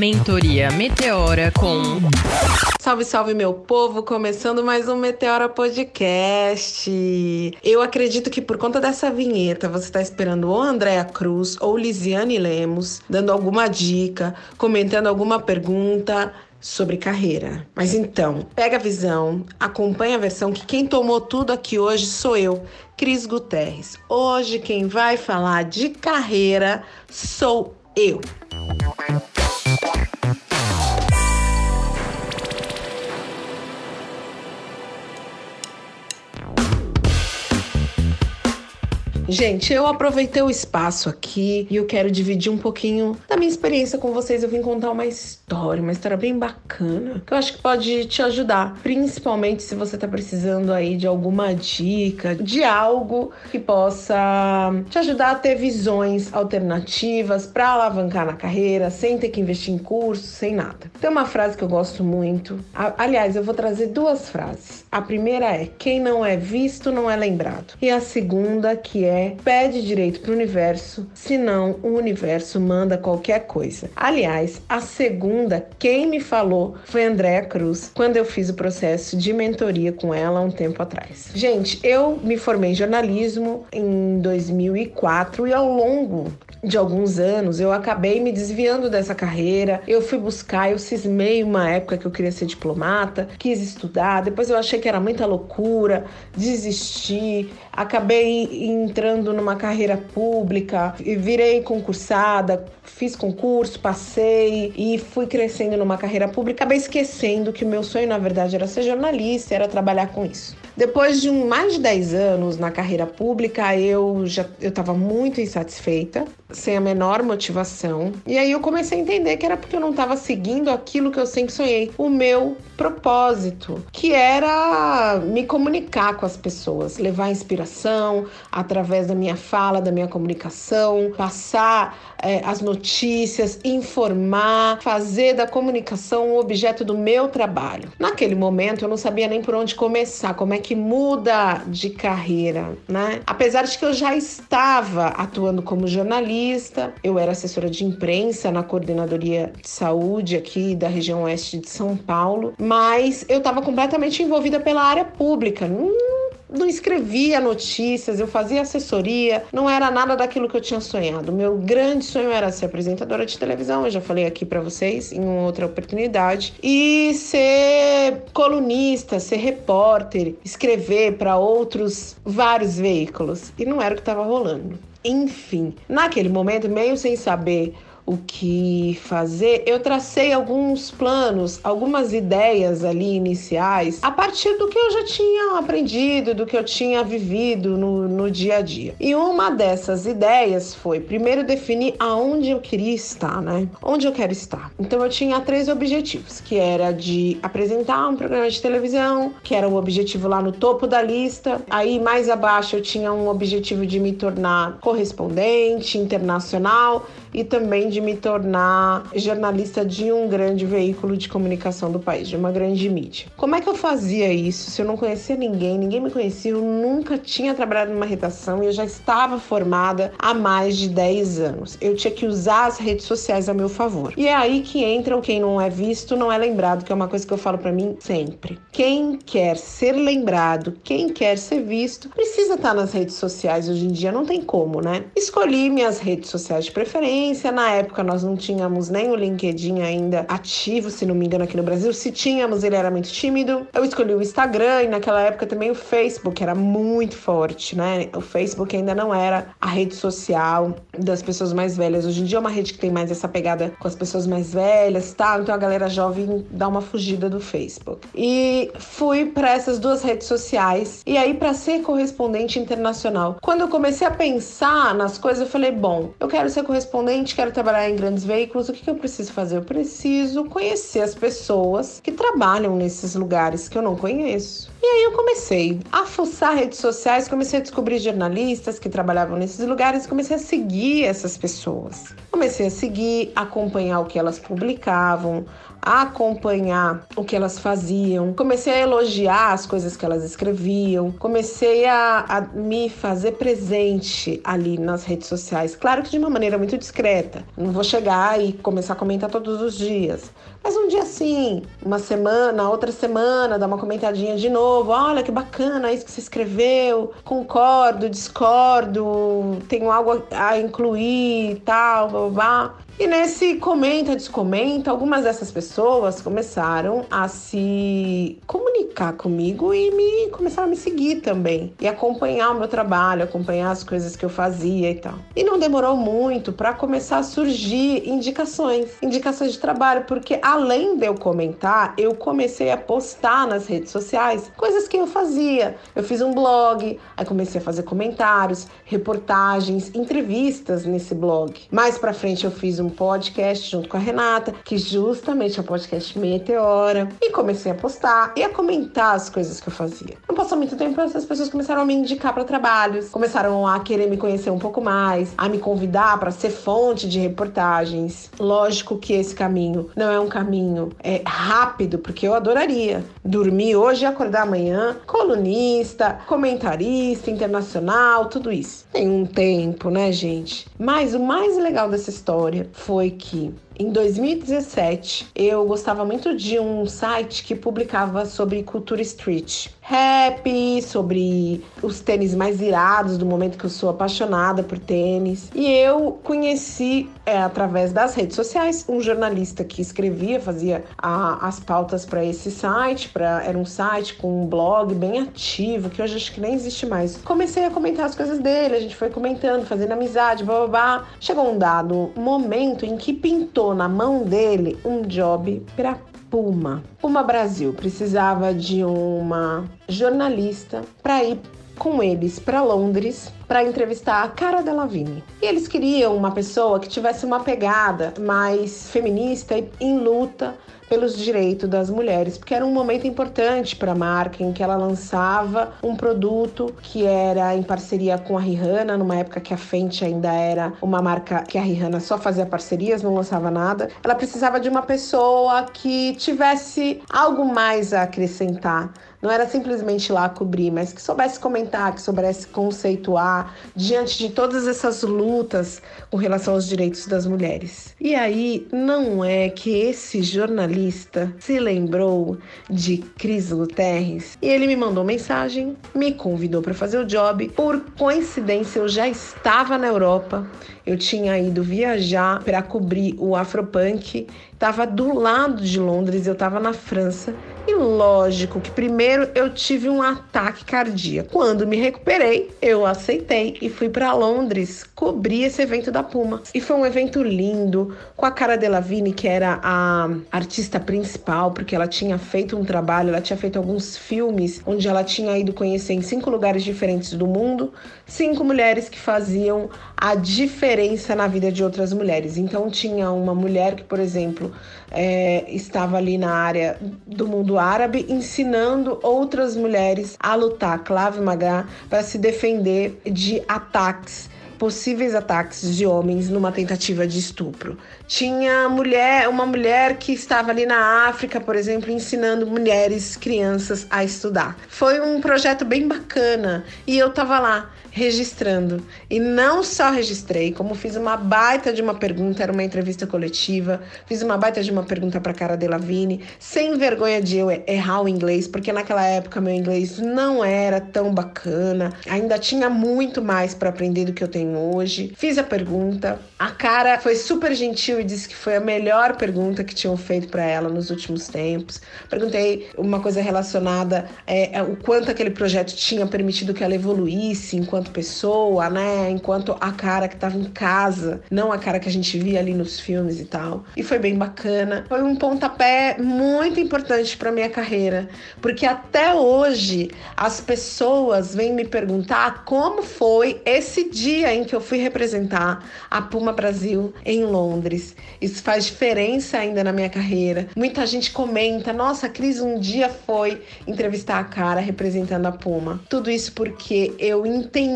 Mentoria Meteora com. Salve, salve, meu povo! Começando mais um Meteora Podcast. Eu acredito que por conta dessa vinheta você está esperando ou Andréa Cruz ou Lisiane Lemos dando alguma dica, comentando alguma pergunta sobre carreira. Mas então, pega a visão, acompanha a versão que quem tomou tudo aqui hoje sou eu, Cris Guterres. Hoje quem vai falar de carreira sou eu. Gente, eu aproveitei o espaço aqui e eu quero dividir um pouquinho da minha experiência com vocês. Eu vim contar uma história, uma história bem bacana, que eu acho que pode te ajudar, principalmente se você tá precisando aí de alguma dica, de algo que possa te ajudar a ter visões alternativas para alavancar na carreira, sem ter que investir em curso, sem nada. Tem uma frase que eu gosto muito. Aliás, eu vou trazer duas frases. A primeira é: quem não é visto não é lembrado. E a segunda que é pede direito para o universo, senão o universo manda qualquer coisa. Aliás, a segunda, quem me falou foi Andréa Cruz, quando eu fiz o processo de mentoria com ela um tempo atrás. Gente, eu me formei em jornalismo em 2004 e ao longo de alguns anos, eu acabei me desviando dessa carreira. Eu fui buscar, eu cismei uma época que eu queria ser diplomata, quis estudar, depois eu achei que era muita loucura, desisti, acabei entrando numa carreira pública e virei concursada, fiz concurso, passei e fui crescendo numa carreira pública, acabei esquecendo que o meu sonho na verdade era ser jornalista, era trabalhar com isso. Depois de mais de 10 anos na carreira pública, eu já eu estava muito insatisfeita, sem a menor motivação. E aí eu comecei a entender que era porque eu não estava seguindo aquilo que eu sempre sonhei, o meu propósito, que era me comunicar com as pessoas, levar inspiração através da minha fala, da minha comunicação, passar é, as notícias, informar, fazer da comunicação o objeto do meu trabalho. Naquele momento eu não sabia nem por onde começar, como é que muda de carreira, né? Apesar de que eu já estava atuando como jornalista, eu era assessora de imprensa na coordenadoria de saúde aqui da região oeste de São Paulo, mas eu estava completamente envolvida pela área pública. Hum, não escrevia notícias, eu fazia assessoria, não era nada daquilo que eu tinha sonhado. Meu grande sonho era ser apresentadora de televisão, eu já falei aqui para vocês em outra oportunidade, e ser colunista, ser repórter, escrever para outros vários veículos. E não era o que estava rolando. Enfim, naquele momento, meio sem saber o que fazer, eu tracei alguns planos, algumas ideias ali iniciais, a partir do que eu já tinha aprendido, do que eu tinha vivido no, no dia a dia. E uma dessas ideias foi, primeiro, definir aonde eu queria estar, né? Onde eu quero estar. Então, eu tinha três objetivos, que era de apresentar um programa de televisão, que era o objetivo lá no topo da lista. Aí, mais abaixo, eu tinha um objetivo de me tornar correspondente internacional e também de me tornar jornalista de um grande veículo de comunicação do país, de uma grande mídia. Como é que eu fazia isso se eu não conhecia ninguém, ninguém me conhecia, eu nunca tinha trabalhado numa redação e eu já estava formada há mais de 10 anos. Eu tinha que usar as redes sociais a meu favor. E é aí que entra o quem não é visto não é lembrado, que é uma coisa que eu falo para mim sempre. Quem quer ser lembrado, quem quer ser visto, precisa estar nas redes sociais hoje em dia, não tem como, né? Escolhi minhas redes sociais de preferência na época nós não tínhamos nem o LinkedIn ainda ativo, se não me engano, aqui no Brasil. Se tínhamos, ele era muito tímido. Eu escolhi o Instagram e naquela época também o Facebook era muito forte, né? O Facebook ainda não era a rede social das pessoas mais velhas. Hoje em dia é uma rede que tem mais essa pegada com as pessoas mais velhas, tá? Então a galera jovem dá uma fugida do Facebook. E fui para essas duas redes sociais e aí para ser correspondente internacional. Quando eu comecei a pensar nas coisas, eu falei, bom, eu quero ser correspondente quero trabalhar em grandes veículos, o que, que eu preciso fazer? Eu preciso conhecer as pessoas que trabalham nesses lugares que eu não conheço. E aí eu comecei a fuçar redes sociais, comecei a descobrir jornalistas que trabalhavam nesses lugares, comecei a seguir essas pessoas. Comecei a seguir, acompanhar o que elas publicavam, a acompanhar o que elas faziam, comecei a elogiar as coisas que elas escreviam, comecei a, a, me fazer presente ali nas redes sociais. Claro que de uma maneira muito discreta. Não vou chegar e começar a comentar todos os dias. Mas um dia sim, uma semana, outra semana, dar uma comentadinha de novo. Olha que bacana isso que você escreveu. Concordo, discordo, tenho algo a incluir e tal, blá, blá, blá. E nesse comenta, descomenta, algumas dessas pessoas começaram a se comunicar comigo e me começaram a me seguir também e acompanhar o meu trabalho, acompanhar as coisas que eu fazia e tal. E não demorou muito para começar a surgir indicações, indicações de trabalho, porque além de eu comentar, eu comecei a postar nas redes sociais coisas que eu fazia. Eu fiz um blog, aí comecei a fazer comentários, reportagens, entrevistas nesse blog. Mais para frente eu fiz um podcast junto com a Renata, que justamente é o podcast Meteora, e comecei a postar e a comentar as coisas que eu fazia. Não passou muito tempo, essas pessoas começaram a me indicar para trabalhos, começaram a querer me conhecer um pouco mais, a me convidar para ser fonte de reportagens. Lógico que esse caminho não é um caminho é, rápido, porque eu adoraria dormir hoje e acordar amanhã, colunista, comentarista internacional, tudo isso. Tem um tempo, né, gente? Mas o mais legal dessa história foi que em 2017, eu gostava muito de um site que publicava sobre cultura street. Rap, sobre os tênis mais irados do momento que eu sou apaixonada por tênis. E eu conheci, é, através das redes sociais, um jornalista que escrevia, fazia a, as pautas para esse site. Pra, era um site com um blog bem ativo, que hoje acho que nem existe mais. Comecei a comentar as coisas dele, a gente foi comentando, fazendo amizade, blá blá blá. Chegou um dado momento em que pintou na mão dele um job para Puma. Puma Brasil precisava de uma jornalista para ir com eles para Londres para entrevistar a Cara Delevingne. E eles queriam uma pessoa que tivesse uma pegada mais feminista e em luta pelos direitos das mulheres, porque era um momento importante para a marca em que ela lançava um produto que era em parceria com a Rihanna, numa época que a Fenty ainda era uma marca que a Rihanna só fazia parcerias, não lançava nada. Ela precisava de uma pessoa que tivesse algo mais a acrescentar não era simplesmente lá cobrir, mas que soubesse comentar, que soubesse conceituar diante de todas essas lutas com relação aos direitos das mulheres. E aí, não é que esse jornalista se lembrou de Cris Guterres e ele me mandou mensagem, me convidou para fazer o job. Por coincidência, eu já estava na Europa, eu tinha ido viajar para cobrir o Afropunk, estava do lado de Londres, eu estava na França e lógico que primeiro eu tive um ataque cardíaco. Quando me recuperei, eu aceitei e fui para Londres cobrir esse evento da Puma. E foi um evento lindo, com a Cara Delevingne, que era a artista principal, porque ela tinha feito um trabalho, ela tinha feito alguns filmes onde ela tinha ido conhecer em cinco lugares diferentes do mundo, cinco mulheres que faziam a diferença na vida de outras mulheres. Então tinha uma mulher que, por exemplo, é, estava ali na área do mundo árabe ensinando outras mulheres a lutar, clave magá, para se defender de ataques possíveis ataques de homens numa tentativa de estupro. Tinha mulher, uma mulher que estava ali na África, por exemplo, ensinando mulheres, crianças a estudar. Foi um projeto bem bacana e eu estava lá registrando. E não só registrei, como fiz uma baita de uma pergunta, era uma entrevista coletiva, fiz uma baita de uma pergunta para cara Delavine, sem vergonha de eu errar o inglês, porque naquela época meu inglês não era tão bacana, ainda tinha muito mais para aprender do que eu tenho hoje. Fiz a pergunta, a cara foi super gentil e disse que foi a melhor pergunta que tinham feito para ela nos últimos tempos. Perguntei uma coisa relacionada é, o quanto aquele projeto tinha permitido que ela evoluísse enquanto enquanto pessoa, né? Enquanto a cara que tava em casa, não a cara que a gente via ali nos filmes e tal. E foi bem bacana. Foi um pontapé muito importante para minha carreira, porque até hoje as pessoas vêm me perguntar como foi esse dia em que eu fui representar a Puma Brasil em Londres. Isso faz diferença ainda na minha carreira. Muita gente comenta: "Nossa, Cris um dia foi entrevistar a cara representando a Puma". Tudo isso porque eu entendi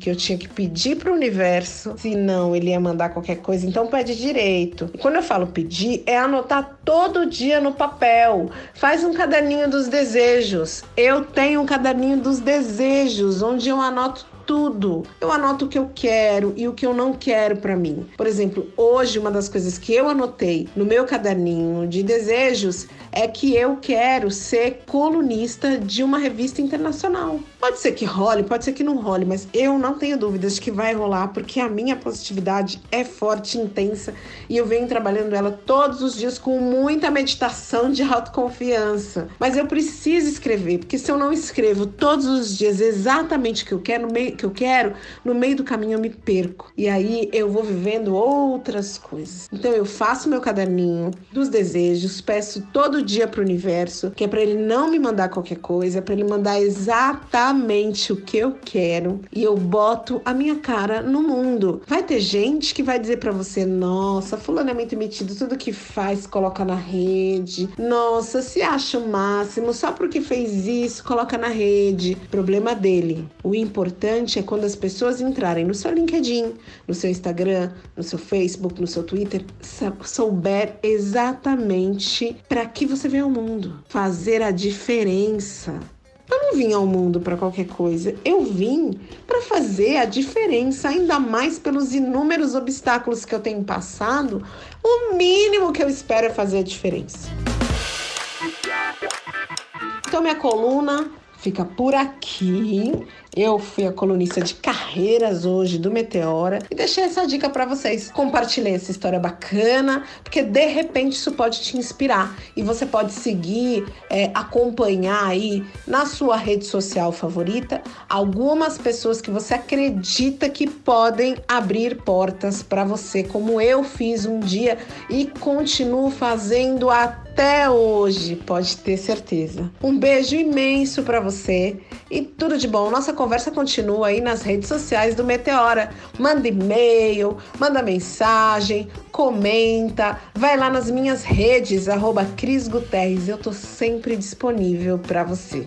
que eu tinha que pedir para o universo, senão ele ia mandar qualquer coisa. Então pede direito. E quando eu falo pedir, é anotar todo dia no papel. Faz um caderninho dos desejos. Eu tenho um caderninho dos desejos, onde eu anoto tudo. Eu anoto o que eu quero e o que eu não quero para mim. Por exemplo, hoje uma das coisas que eu anotei no meu caderninho de desejos é que eu quero ser colunista de uma revista internacional. Pode ser que role, pode ser que não role, mas eu não tenho dúvidas de que vai rolar porque a minha positividade é forte, intensa e eu venho trabalhando ela todos os dias com muita meditação de autoconfiança. Mas eu preciso escrever, porque se eu não escrevo todos os dias exatamente o que eu quero, que eu quero, no meio do caminho eu me perco. E aí eu vou vivendo outras coisas. Então eu faço meu caderninho dos desejos, peço todo dia para o universo, que é para ele não me mandar qualquer coisa, é para ele mandar exatamente o que eu quero e eu boto a minha cara no mundo. Vai ter gente que vai dizer para você: "Nossa, fulano é muito metido, tudo que faz coloca na rede. Nossa, se acha o máximo só porque fez isso, coloca na rede". Problema dele. O importante importante é quando as pessoas entrarem no seu LinkedIn, no seu Instagram, no seu Facebook, no seu Twitter, souber exatamente para que você veio ao mundo, fazer a diferença. Eu não vim ao mundo para qualquer coisa, eu vim para fazer a diferença, ainda mais pelos inúmeros obstáculos que eu tenho passado. O mínimo que eu espero é fazer a diferença. Então, minha coluna fica por aqui. Eu fui a colunista de carreiras hoje do Meteora e deixei essa dica para vocês. Compartilhei essa história bacana, porque de repente isso pode te inspirar e você pode seguir, é, acompanhar aí na sua rede social favorita algumas pessoas que você acredita que podem abrir portas para você, como eu fiz um dia e continuo fazendo até hoje, pode ter certeza. Um beijo imenso para você e tudo de bom. Nossa conversa continua aí nas redes sociais do Meteora. Manda e-mail, manda mensagem, comenta, vai lá nas minhas redes, arroba Cris Guterres. Eu tô sempre disponível para você.